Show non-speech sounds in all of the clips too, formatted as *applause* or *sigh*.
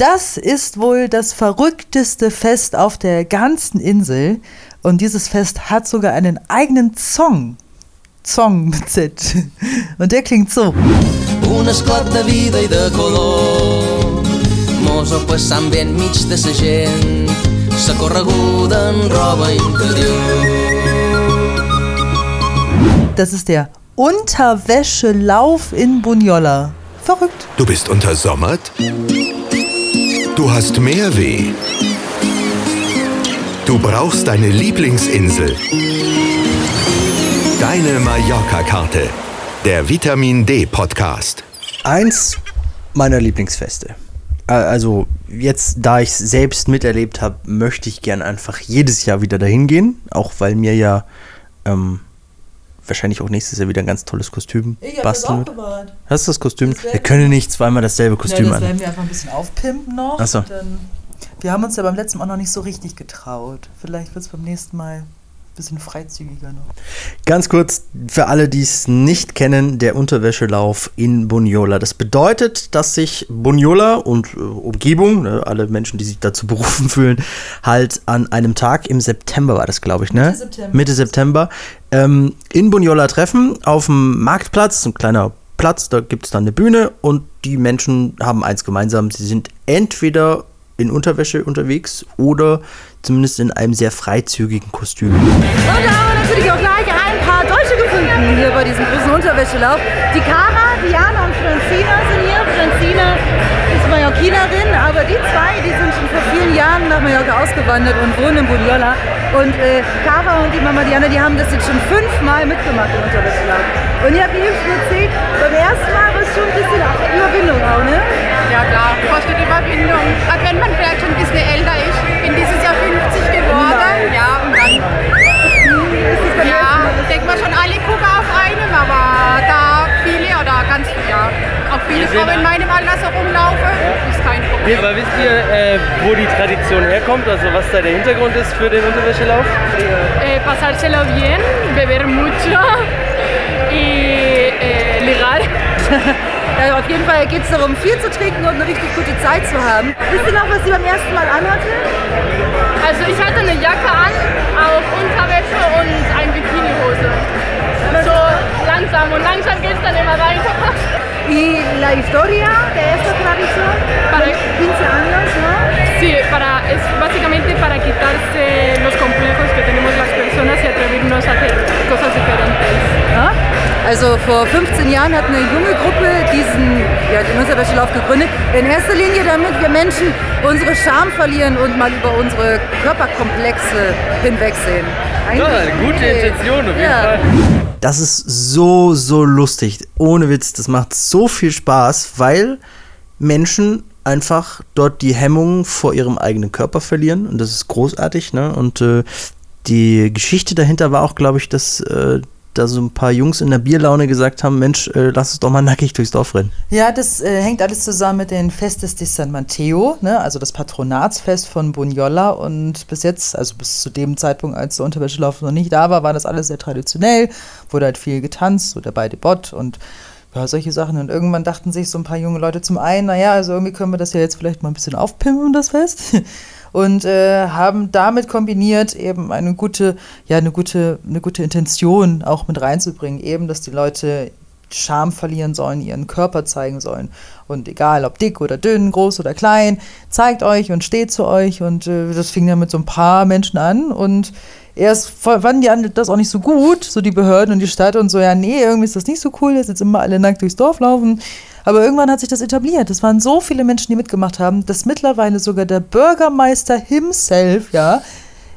Das ist wohl das verrückteste Fest auf der ganzen Insel. Und dieses Fest hat sogar einen eigenen Song. Song mit Z. Und der klingt so. Un esclat de vida i de color Mos el passant bé enmig de sa gent Sa correguda en roba interior Das ist der Unterwäschelauf in Bunyola. Verrückt. Du bist untersommert? Du hast Meerweh. Du brauchst deine Lieblingsinsel. Deine Mallorca-Karte. Der Vitamin D Podcast. Eins meiner Lieblingsfeste. Äh, Also jetzt, da ich es selbst miterlebt habe, möchte ich gern einfach jedes Jahr wieder dahin gehen. Auch weil mir ja ähm, wahrscheinlich auch nächstes Jahr wieder ein ganz tolles Kostüm basteln wird. bewahrt. Hast du das Kostüm? Das Wir können nicht zweimal dasselbe Kostüm ja, das an. werden wir einfach ein bisschen aufpimpen noch. Ach so. Und Dann, wir haben uns ja beim letzten Mal noch nicht so richtig getraut. Vielleicht wird es beim nächsten Mal ein bisschen freizügiger noch. Ganz kurz für alle, die es nicht kennen, der Unterwäschelauf in Bunyola. Das bedeutet, dass sich Bunyola und äh, Umgebung, ne, alle Menschen, die sich dazu *laughs* berufen fühlen, halt an einem Tag im September war das, glaube ich, ne? Mitte September. Mitte September ähm, in Bunyola treffen auf dem Marktplatz, ein kleiner Platz, da gibt es dann eine Bühne und die Menschen haben eins gemeinsam, sie sind entweder in Unterwäsche unterwegs oder zumindest in einem sehr freizügigen Kostüm. Und da haben wir natürlich auch gleich ein paar Deutsche gefunden hier bei diesem großen Unterwäschelauf. Die Cara, Diana und Francina sind hier. Francina Mallorquinerin, aber die zwei, die sind schon vor vielen Jahren nach Mallorca ausgewandert und wohnen in Buliola. Und äh, und die Mama Diana, die haben das jetzt schon fünfmal mitgemacht im Unterwäschelauf. Und ihr habt eben schon erzählt, beim ersten Mal war es schon ein bisschen wo die Tradition herkommt? Also was da der Hintergrund ist für den Unterwäschelauf? Eh, pasárselo bien, beber mucho y eh, ligar. *laughs* Ja, auf jeden Fall geht es darum, viel zu trinken und eine richtig gute Zeit zu haben. Wisst ihr noch, was sie beim ersten Mal anhatte? Also ich hatte eine Jacke an, auf Unterwäsche und ein Bikinihose. So langsam und langsam geht es dann immer weiter. Y la historia de esta tradición, Para- 15 años, básicamente para quitarse los complejos que tenemos las personas y atrevernos a hacer cosas diferentes. Ja? Also vor 15 Jahren hat eine junge Gruppe diesen ja, den gegründet. In erster Linie, damit wir Menschen unsere Scham verlieren und mal über unsere Körperkomplexe hinwegsehen. Ja, Eigentlich eine gute Idee. Intention auf jeden Ja. Fall. Das ist so, so lustig. Ohne Witz, das macht so viel Spaß, weil Menschen einfach dort die Hemmungen vor ihrem eigenen Körper verlieren. Und das ist großartig. Ne? Und äh, die Geschichte dahinter war auch, glaube ich, dass äh, da so ein paar Jungs in der Bierlaune gesagt haben: Mensch, äh, lass uns doch mal nackig durchs Dorf rennen. Ja, das äh, hängt alles zusammen mit den Festes de San Matteo, ne? also das Patronatsfest von Bunyola. Und bis jetzt, also bis zu dem Zeitpunkt, als der Unterwäschelauf noch nicht da war, war das alles sehr traditionell. Wurde halt viel getanzt, so der beide Bott und ja, solche Sachen. Und irgendwann dachten sich so ein paar junge Leute zum einen, naja, also irgendwie können wir das ja jetzt vielleicht mal ein bisschen aufpimpen, das Fest. *laughs* Und äh, haben damit kombiniert, eben eine gute, ja, eine gute, eine gute Intention auch mit reinzubringen, eben, dass die Leute Scham verlieren sollen, ihren Körper zeigen sollen. Und egal, ob dick oder dünn, groß oder klein, zeigt euch und steht zu euch. Und äh, das fing dann mit so ein paar Menschen an. Und erst fanden die anderen das auch nicht so gut, so die Behörden und die Stadt und so, ja, nee, irgendwie ist das nicht so cool, dass jetzt immer alle nackt durchs Dorf laufen. Aber irgendwann hat sich das etabliert. Es waren so viele Menschen, die mitgemacht haben, dass mittlerweile sogar der Bürgermeister himself, ja,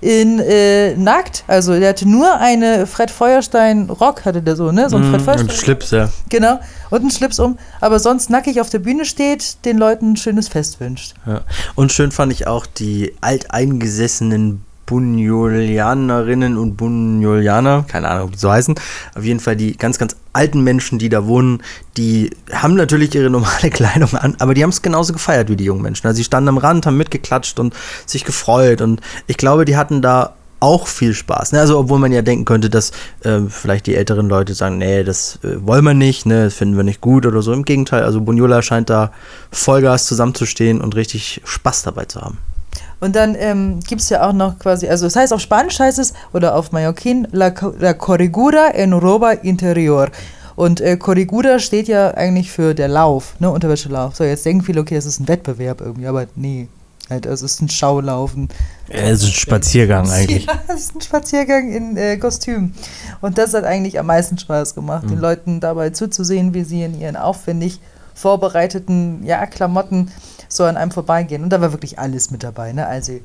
in äh, nackt, also der hatte nur eine Fred Feuerstein Rock, hatte der so, ne? So ein Fred Feuerstein. Und Schlips, ja. Genau, und einen Schlips um, aber sonst nackig auf der Bühne steht, den Leuten ein schönes Fest wünscht. Ja. Und schön fand ich auch die alteingesessenen Bunyolianerinnen und Bunyolianer, keine Ahnung, wie die so heißen. Auf jeden Fall die ganz, ganz alten Menschen, die da wohnen, die haben natürlich ihre normale *laughs* Kleidung an, aber die haben es genauso gefeiert wie die jungen Menschen. Also sie standen am Rand, haben mitgeklatscht und sich gefreut. Und ich glaube, die hatten da auch viel Spaß. Ne? Also, obwohl man ja denken könnte, dass äh, vielleicht die älteren Leute sagen, nee, das äh, wollen wir nicht, ne, das finden wir nicht gut oder so. Im Gegenteil, also Bunyola scheint da Vollgas zusammenzustehen und richtig Spaß dabei zu haben. Und dann ähm, gibt es ja auch noch quasi, also das heißt auf Spanisch heißt es, oder auf Mallorquin, la, la corrigura en roba interior. Und äh, Corrigura steht ja eigentlich für der Lauf, ne, Unterwäschelauf. So, jetzt denken viele, okay, das ist ein Wettbewerb irgendwie, aber nee. Halt, also es ist ein Schaulaufen. Es ist ein Spaziergang eigentlich. *laughs* Ja, das ist ein Spaziergang in äh, Kostüm. Und das hat eigentlich am meisten Spaß gemacht, den Leuten dabei zuzusehen, wie sie in ihren aufwendig vorbereiteten ja, Klamotten so an einem vorbeigehen. Und da war wirklich alles mit dabei. Ne? Also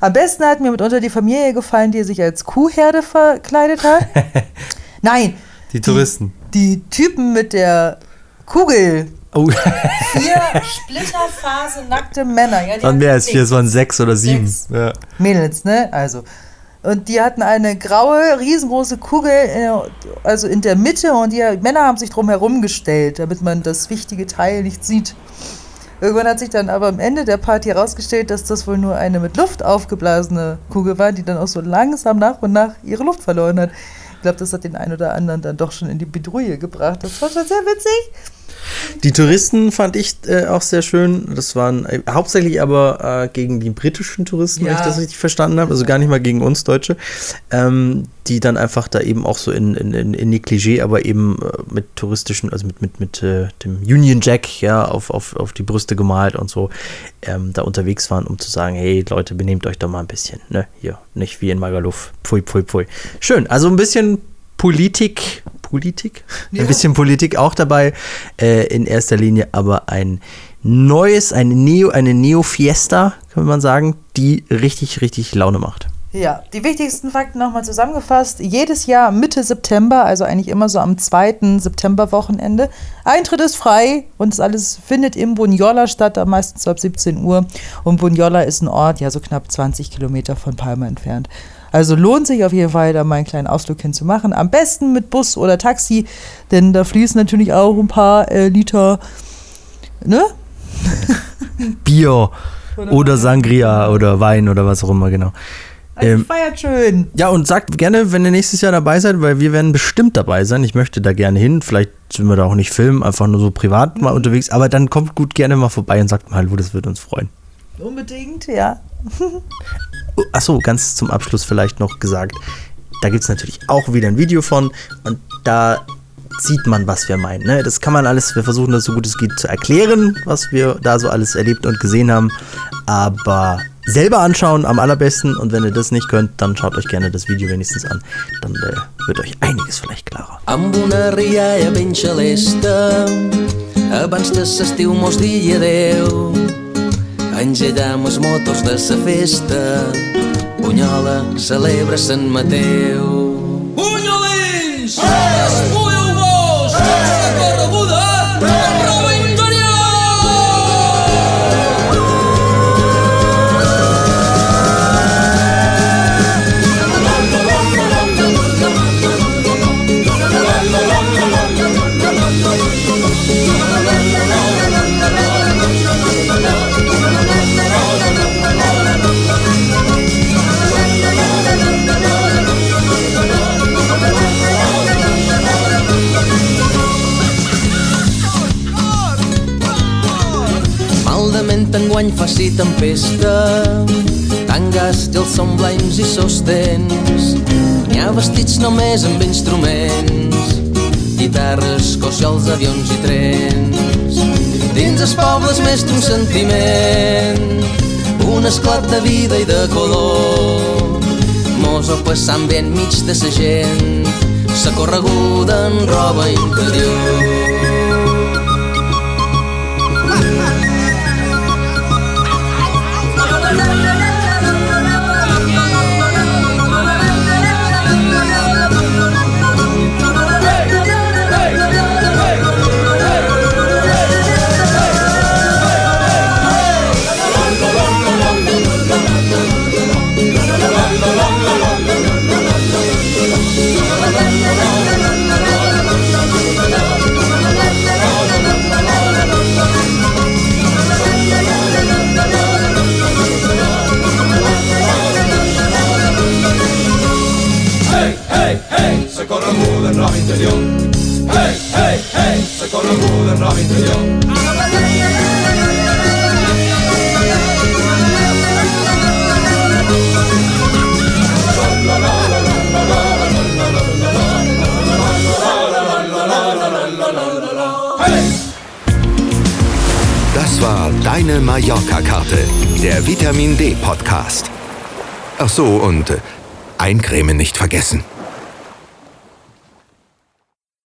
am besten hat mir mitunter die Familie gefallen, die sich als Kuhherde verkleidet hat. *laughs* Nein, Die Touristen. die Typen mit der Kugel. Oh, Vier Splitterphase nackte Männer. Ja, die waren mehr als vier, es waren sechs oder sieben. Sechs. Ja. Mädels, ne? Also. Und die hatten eine graue, riesengroße Kugel, äh, also in der Mitte, und die Männer haben sich drum herum gestellt, damit man das wichtige Teil nicht sieht. Irgendwann hat sich dann aber am Ende der Party herausgestellt, dass das wohl nur eine mit Luft aufgeblasene Kugel war, die dann auch so langsam nach und nach ihre Luft verloren hat. Ich glaube, das hat den einen oder anderen dann doch schon in die Bedrohung gebracht. Das war schon sehr witzig. Die Touristen fand ich äh, auch sehr schön. Das waren äh, hauptsächlich aber äh, gegen die britischen Touristen, wenn Ja. ich das richtig verstanden habe. Also gar nicht mal gegen uns Deutsche. Ähm, die dann einfach da eben auch so in, in, in, in Negligé, aber eben äh, mit touristischen, also mit, mit, mit äh, dem Union Jack, ja, auf, auf, auf die Brüste gemalt und so, ähm, da unterwegs waren, um zu sagen, hey Leute, benehmt euch doch mal ein bisschen, ne? Hier, nicht wie in Magaluf. Pfui, pfui, pfui. Schön, also ein bisschen Politik, Politik? Ein bisschen Politik auch dabei, äh, in erster Linie, aber ein neues, eine Neo, eine Neo-Fiesta, kann man sagen, die richtig, richtig Laune macht. Ja, die wichtigsten Fakten nochmal zusammengefasst. Jedes Jahr Mitte September, also eigentlich immer so am zweiten Septemberwochenende. Eintritt ist frei und das alles findet im Bunyola statt, da meistens ab 17 Uhr. Und Bunyola ist ein Ort, ja, so knapp 20 Kilometer von Palma entfernt. Also lohnt sich auf jeden Fall, da mal einen kleinen Ausflug hinzumachen. Am besten mit Bus oder Taxi, denn da fließen natürlich auch ein paar äh, Liter, ne? *laughs* Bier oder Sangria oder Wein oder was auch immer, genau. Also Ähm, feiert schön. Ja, und sagt gerne, wenn ihr nächstes Jahr dabei seid, weil wir werden bestimmt dabei sein. Ich möchte da gerne hin. Vielleicht sind wir da auch nicht filmen, einfach nur so privat mal unterwegs. Aber dann kommt gut gerne mal vorbei und sagt mal Hallo, das würde uns freuen. Unbedingt, ja. *laughs* Achso, ganz zum Abschluss vielleicht noch gesagt, da gibt es natürlich auch wieder ein Video von und da sieht man, was wir meinen. Ne? Das kann man alles, wir versuchen das so gut es geht zu erklären, was wir da so alles erlebt und gesehen haben. Aber selber anschauen am allerbesten und wenn ihr das nicht könnt, dann schaut euch gerne das Video wenigstens an. Dann äh, wird euch einiges vielleicht klarer. amb una rialla ben xalesta abans de s'estiu mos digui adeu engegallam els motos de sa festa. Bunyola celebra Sant Mateu enguany faci tempesta. Tangues i els són blancs i sostens. N'hi ha vestits només amb instruments. Guitarres, cossiols, avions i trens. Dins els pobles més d'un sentiment. Un esclat de vida i de color. Mos ho passam bé enmig de sa gent. Sa correguda en roba interior Deine Mallorca-Karte, der Vitamin D-Podcast. Ach so, und äh, eincremen nicht vergessen.